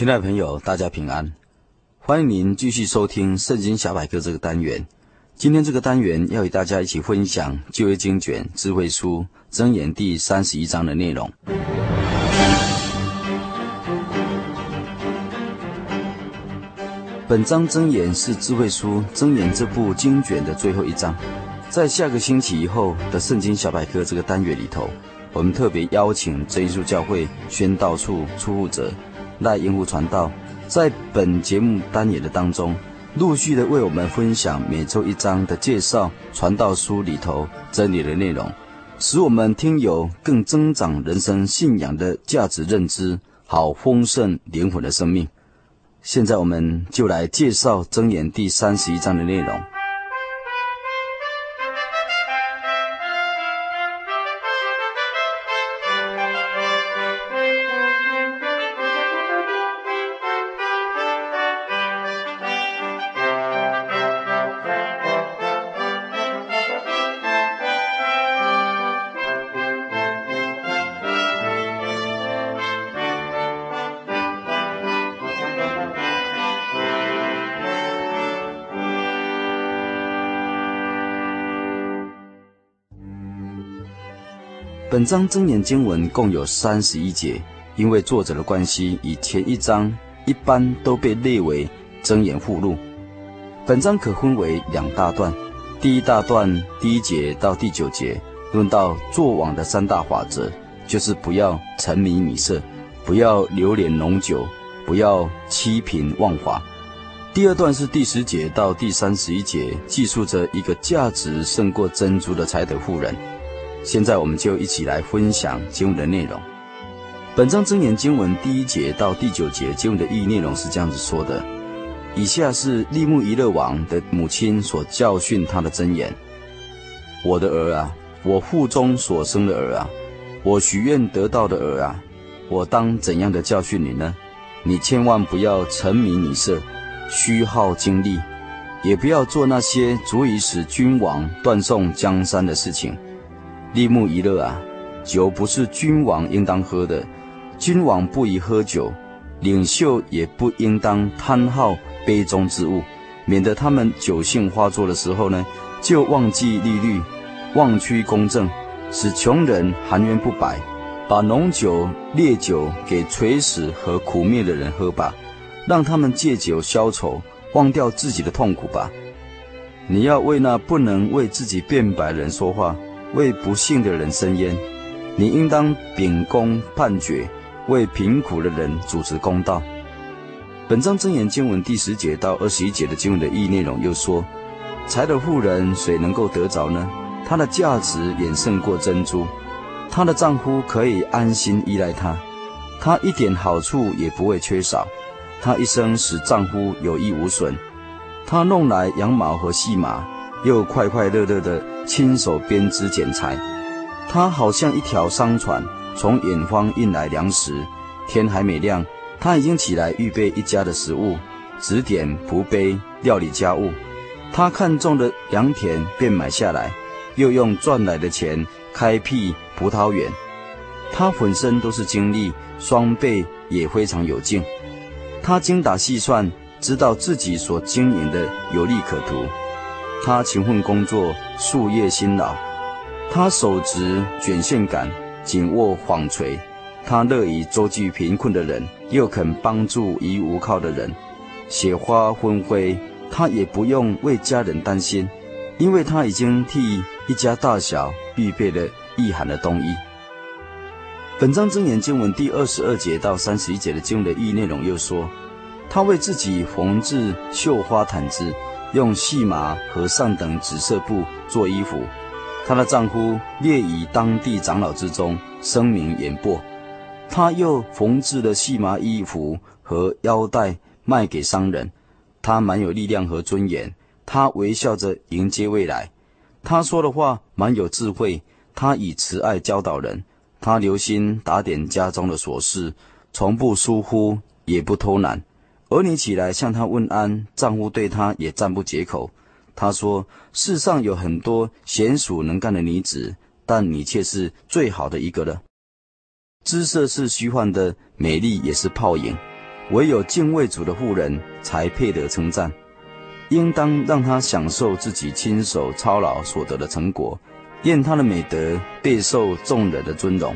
亲爱的朋友，大家平安！欢迎您继续收听《圣经小百科》这个单元。今天这个单元要与大家一起分享旧约经卷智慧书箴言第三十一章的内容。本章箴言是智慧书箴言这部经卷的最后一章。在下个星期以后的《圣经小百科》这个单元里头，我们特别邀请真耶稣教会宣道处处负责。赖英福传道在本节目单元的当中，陆续的为我们分享每周一章的介绍，传道书里头真理的内容，使我们听友更增长人生信仰的价值认知，好丰盛灵魂的生命。现在我们就来介绍箴言第三十一章的内容。本章真言经文共有三十一节，因为作者的关系，以前一章一般都被列为真言附录。本章可分为两大段，第一大段第一节到第九节论到作王的三大法则，就是不要沉迷女色，不要流连浓酒，不要欺贫枉法。第二段是第十节到第三十一节，记述着一个价值胜过珍珠的才德妇人。现在我们就一起来分享经文的内容。本章真言经文第一节到第九节经文的意义内容是这样子说的：以下是利木伊勒王的母亲所教训他的真言：我的儿啊，我腹中所生的儿啊，我许愿得到的儿啊，我当怎样的教训你呢？你千万不要沉迷女色，虚耗精力，也不要做那些足以使君王断送江山的事情。利木一乐啊，酒不是君王应当喝的，君王不宜喝酒，领袖也不应当贪好杯中之物，免得他们酒性发作的时候呢，就忘记利率，忘屈公正，使穷人含冤不白，把浓酒烈酒给垂死和苦灭的人喝吧，让他们借酒消愁，忘掉自己的痛苦吧。你要为那不能为自己辩白的人说话。为不幸的人伸冤，你应当秉公判决，为贫苦的人主持公道。本章箴言经文第十节到二十一节的经文的意义内容又说：财的妇人谁能够得着呢？她的价值远胜过珍珠，她的丈夫可以安心依赖她，她一点好处也不会缺少，她一生使丈夫有益无损，她弄来羊毛和细麻，又快快乐乐的。亲手编织剪裁，他好像一条商船，从远方运来粮食。天还没亮，他已经起来预备一家的食物，指点仆婢料理家务。他看中的良田便买下来，又用赚来的钱开辟葡萄园。他浑身都是精力，双臂也非常有劲。他精打细算，知道自己所经营的有利可图。他勤奋工作，夙夜辛劳；他手执卷线杆，紧握纺锤；他乐于周济贫困的人，又肯帮助无依无靠的人。雪花纷飞，他也不用为家人担心，因为他已经替一家大小预备了御寒的冬衣。本章真言经文第二十二节到三十一节的经文的意义内容又说：他为自己缝制绣花毯子。用细麻和上等紫色布做衣服。她的丈夫列于当地长老之中，声名远播。她又缝制了细麻衣服和腰带卖给商人。她蛮有力量和尊严。她微笑着迎接未来。她说的话蛮有智慧。她以慈爱教导人。她留心打点家中的琐事，从不疏忽，也不偷懒。儿女起来向她问安，丈夫对她也赞不绝口。她说：“世上有很多娴熟能干的女子，但你却是最好的一个了。姿色是虚幻的，美丽也是泡影。唯有敬畏主的妇人才配得称赞，应当让她享受自己亲手操劳所得的成果。”愿她的美德备受众人的尊荣。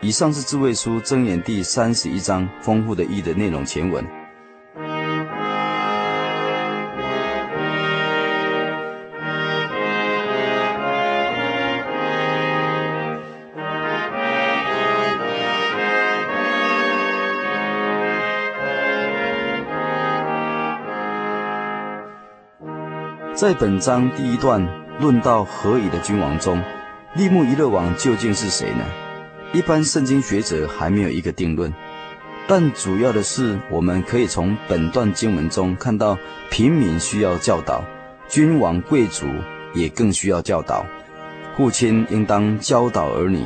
以上是智慧书箴言第三十一章丰富的意的内容全文。在本章第一段。论到何以的君王中，利木一勒王究竟是谁呢？一般圣经学者还没有一个定论。但主要的是，我们可以从本段经文中看到，平民需要教导，君王贵族也更需要教导。父亲应当教导儿女，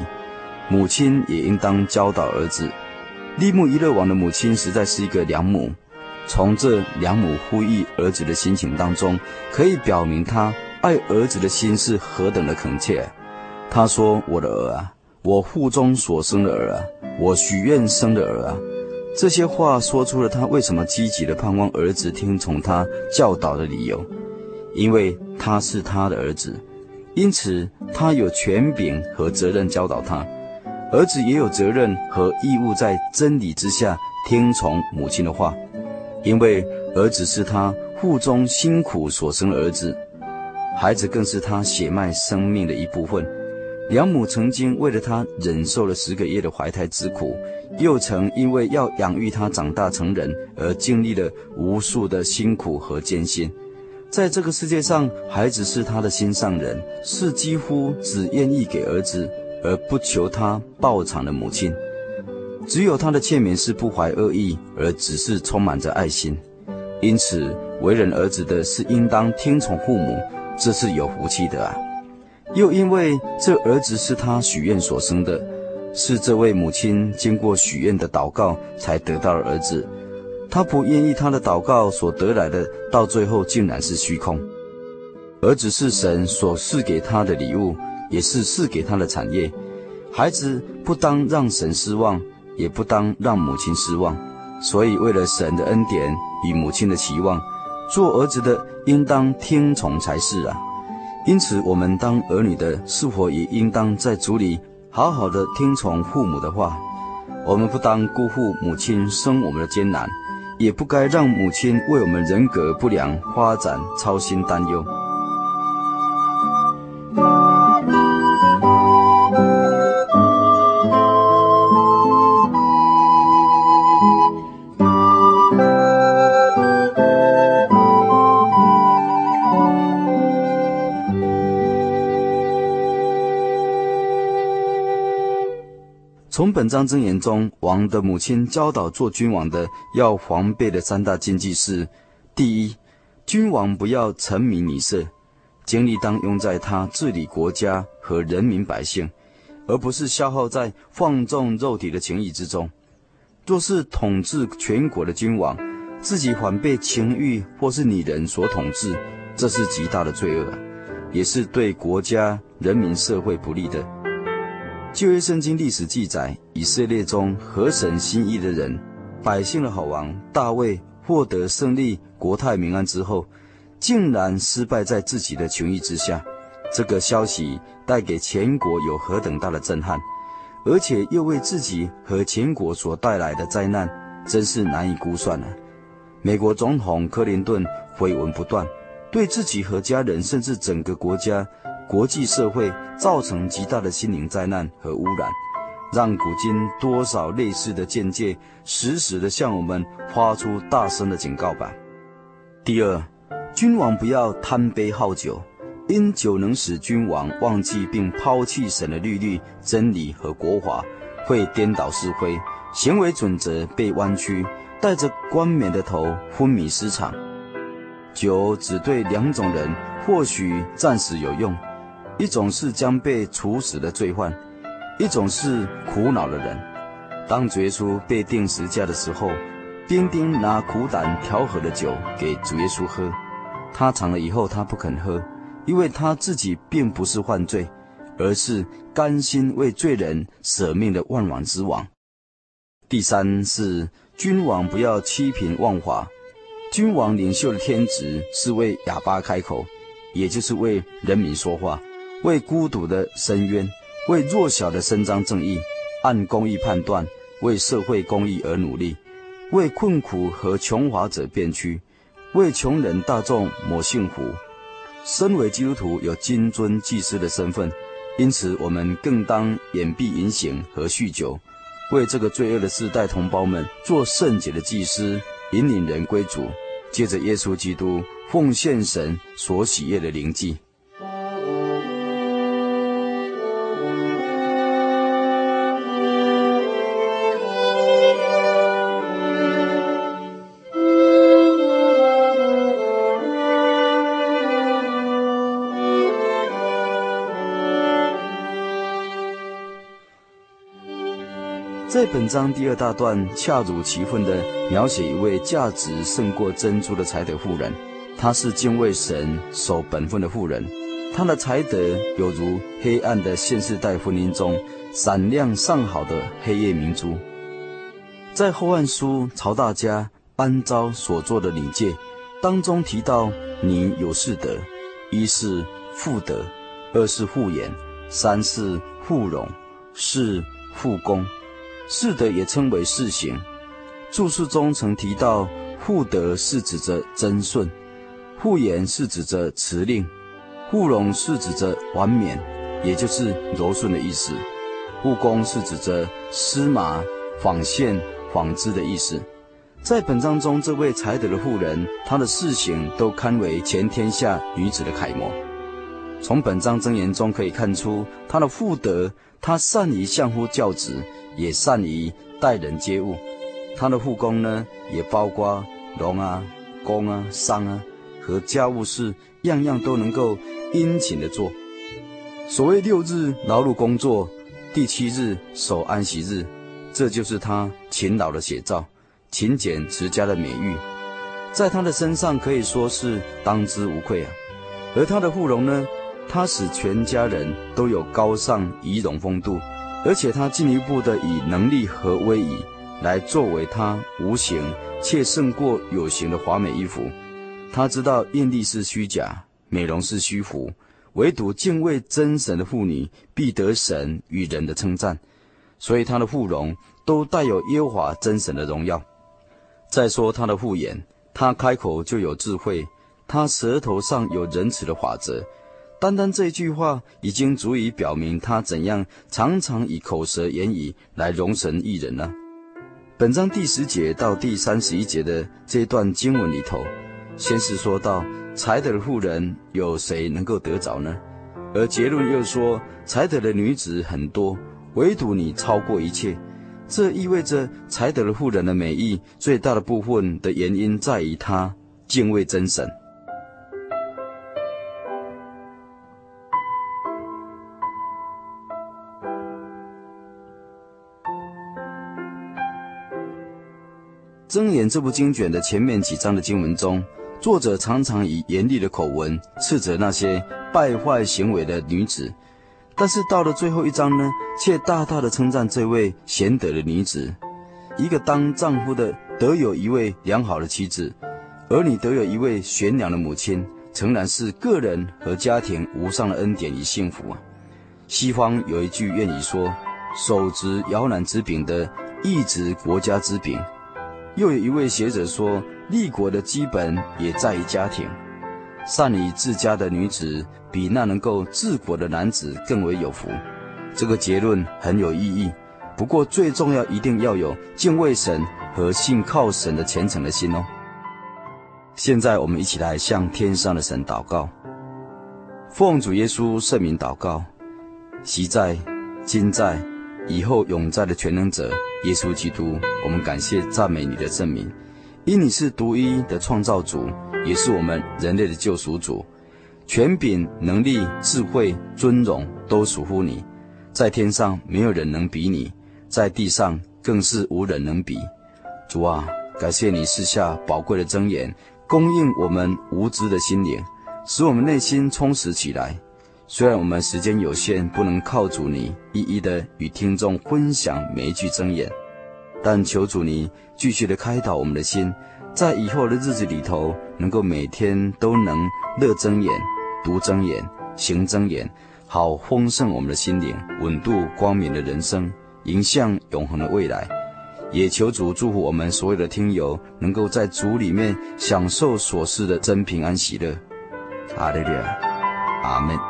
母亲也应当教导儿子。利木伊勒王的母亲实在是一个良母。从这良母呼吁儿子的心情当中，可以表明他。爱儿子的心是何等的恳切！他说：“我的儿啊，我腹中所生的儿啊，我许愿生的儿啊。”这些话说出了他为什么积极的盼望儿子听从他教导的理由，因为他是他的儿子，因此他有权柄和责任教导他。儿子也有责任和义务在真理之下听从母亲的话，因为儿子是他腹中辛苦所生的儿子。孩子更是他血脉生命的一部分。养母曾经为了他忍受了十个月的怀胎之苦，又曾因为要养育他长大成人而经历了无数的辛苦和艰辛。在这个世界上，孩子是他的心上人，是几乎只愿意给儿子而不求他报偿的母亲。只有他的劝勉是不怀恶意，而只是充满着爱心。因此，为人儿子的是应当听从父母。这是有福气的啊！又因为这儿子是他许愿所生的，是这位母亲经过许愿的祷告才得到了儿子。他不愿意他的祷告所得来的，到最后竟然是虚空。儿子是神所赐给他的礼物，也是赐给他的产业。孩子不当让神失望，也不当让母亲失望。所以，为了神的恩典与母亲的期望。做儿子的应当听从才是啊！因此，我们当儿女的，是否也应当在族里好好的听从父母的话？我们不当辜负母亲生我们的艰难，也不该让母亲为我们人格不良发展操心担忧。本章箴言中，王的母亲教导做君王的要防备的三大禁忌是：第一，君王不要沉迷女色，精力当用在他治理国家和人民百姓，而不是消耗在放纵肉体的情欲之中。若是统治全国的君王，自己反被情欲或是女人所统治，这是极大的罪恶，也是对国家、人民、社会不利的。旧约圣经历史记载，以色列中合神心意的人，百姓的好王大卫获得胜利、国泰民安之后，竟然失败在自己的情欲之下。这个消息带给全国有何等大的震撼，而且又为自己和全国所带来的灾难，真是难以估算了。美国总统克林顿绯闻不断，对自己和家人，甚至整个国家。国际社会造成极大的心灵灾难和污染，让古今多少类似的见解，时时的向我们发出大声的警告吧。第二，君王不要贪杯好酒，因酒能使君王忘记并抛弃神的律律、真理和国法，会颠倒是非，行为准则被弯曲，带着冠冕的头昏迷失常。酒只对两种人或许暂时有用，一种是将被处死的罪犯，一种是苦恼的人。当主耶稣被钉十字架的时候，丁丁拿苦胆调和的酒给主耶稣喝，他尝了以后，他不肯喝，因为他自己并不是犯罪，而是甘心为罪人舍命的万王之王。第三是君王不要欺贫忘法。君王领袖的天职是为哑巴开口，也就是为人民说话，为孤独的伸冤，为弱小的伸张正义，按公义判断，为社会公义而努力，为困苦和穷乏者辩屈，为穷人大众谋幸福。身为基督徒，有金尊祭司的身份，因此我们更当掩蔽淫行和酗酒，为这个罪恶的世代同胞们做圣洁的祭司。引领人归主，借着耶稣基督奉献神所喜悦的灵祭。在本章第二大段，恰如其分地描写一位价值胜过珍珠的才德妇人。她是敬畏神、守本分的妇人。她的才德有如黑暗的现世代婚姻中闪亮上好的黑夜明珠。在后汉书曹大家班昭所作的礼戒当中提到，你有四德：一是妇德，二是妇言，三是妇容，四妇功。四德也称为四行，注释中曾提到，妇德是指着贞顺，妇言是指着辞令，妇容是指着婉缅，也就是柔顺的意思，妇功是指着丝麻、纺线、纺织的意思。在本章中，这位才德的妇人，她的四行都堪为全天下女子的楷模。从本章箴言中可以看出，她的妇德，她善于相夫教子。也善于待人接物，他的护工呢，也包括农啊、工啊、商啊和家务事，样样都能够殷勤的做。所谓六日劳碌工作，第七日守安息日，这就是他勤劳的写照，勤俭持家的美誉，在他的身上可以说是当之无愧啊。而他的护容呢，他使全家人都有高尚仪容风度。而且他进一步的以能力和威仪来作为他无形且胜过有形的华美衣服。他知道艳丽是虚假，美容是虚浮，唯独敬畏真神的妇女必得神与人的称赞。所以他的妇容都带有耶和华真神的荣耀。再说他的护眼，他开口就有智慧，他舌头上有仁慈的法则。单单这一句话，已经足以表明他怎样常常以口舌言语来容神益人了。本章第十节到第三十一节的这段经文里头，先是说到才德的妇人有谁能够得着呢？而结论又说才德的女子很多，唯独你超过一切。这意味着才德的妇人的美意最大的部分的原因在于她敬畏真神。箴言这部经卷的前面几章的经文中，作者常常以严厉的口吻斥责那些败坏行为的女子，但是到了最后一章呢，却大大的称赞这位贤德的女子。一个当丈夫的得有一位良好的妻子，儿女得有一位贤良的母亲，诚然是个人和家庭无上的恩典与幸福啊！西方有一句谚语说：“手执摇篮之柄的，亦执国家之柄。”又有一位学者说，立国的基本也在于家庭。善于治家的女子，比那能够治国的男子更为有福。这个结论很有意义。不过最重要，一定要有敬畏神和信靠神的虔诚的心哦。现在我们一起来向天上的神祷告，奉主耶稣圣名祷告，昔在、今在、以后永在的全能者耶稣基督，我们感谢赞美你的圣名，因你是独一的创造主，也是我们人类的救赎主，权柄、能力、智慧、尊荣都属乎你，在天上没有人能比你，在地上更是无人能比。主啊，感谢你赐下宝贵的箴言，供应我们无知的心灵，使我们内心充实起来。虽然我们时间有限，不能靠主你一一的与听众分享每一句箴言，但求主你继续的开导我们的心，在以后的日子里头，能够每天都能乐箴言、读箴言、行箴言，好丰盛我们的心灵，稳度光明的人生，迎向永恒的未来。也求主祝福我们所有的听友，能够在主里面享受所赐的真平安喜乐。阿利路亚，阿门。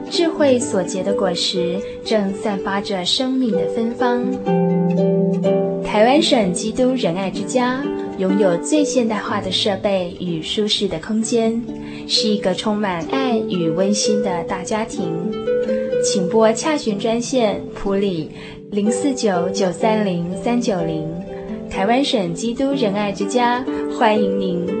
智慧所结的果实正散发着生命的芬芳。台湾省基督仁爱之家拥有最现代化的设备与舒适的空间，是一个充满爱与温馨的大家庭。请拨洽询专线普里零四九九三零三九零，台湾省基督仁爱之家欢迎您。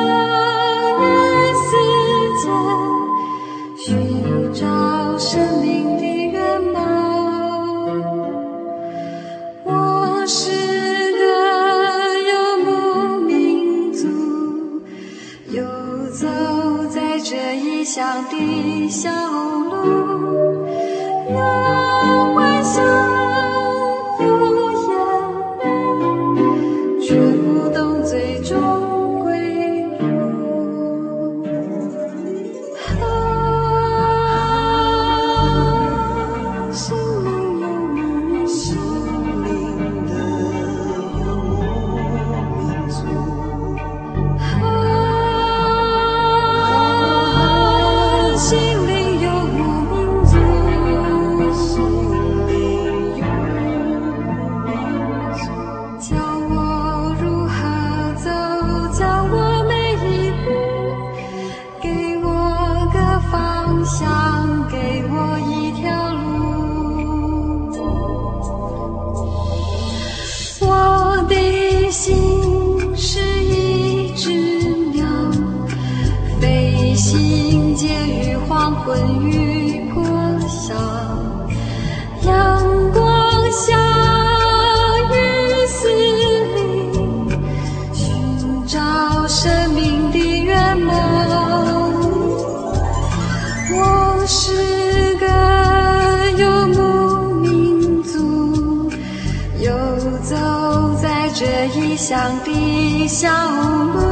乡的小路。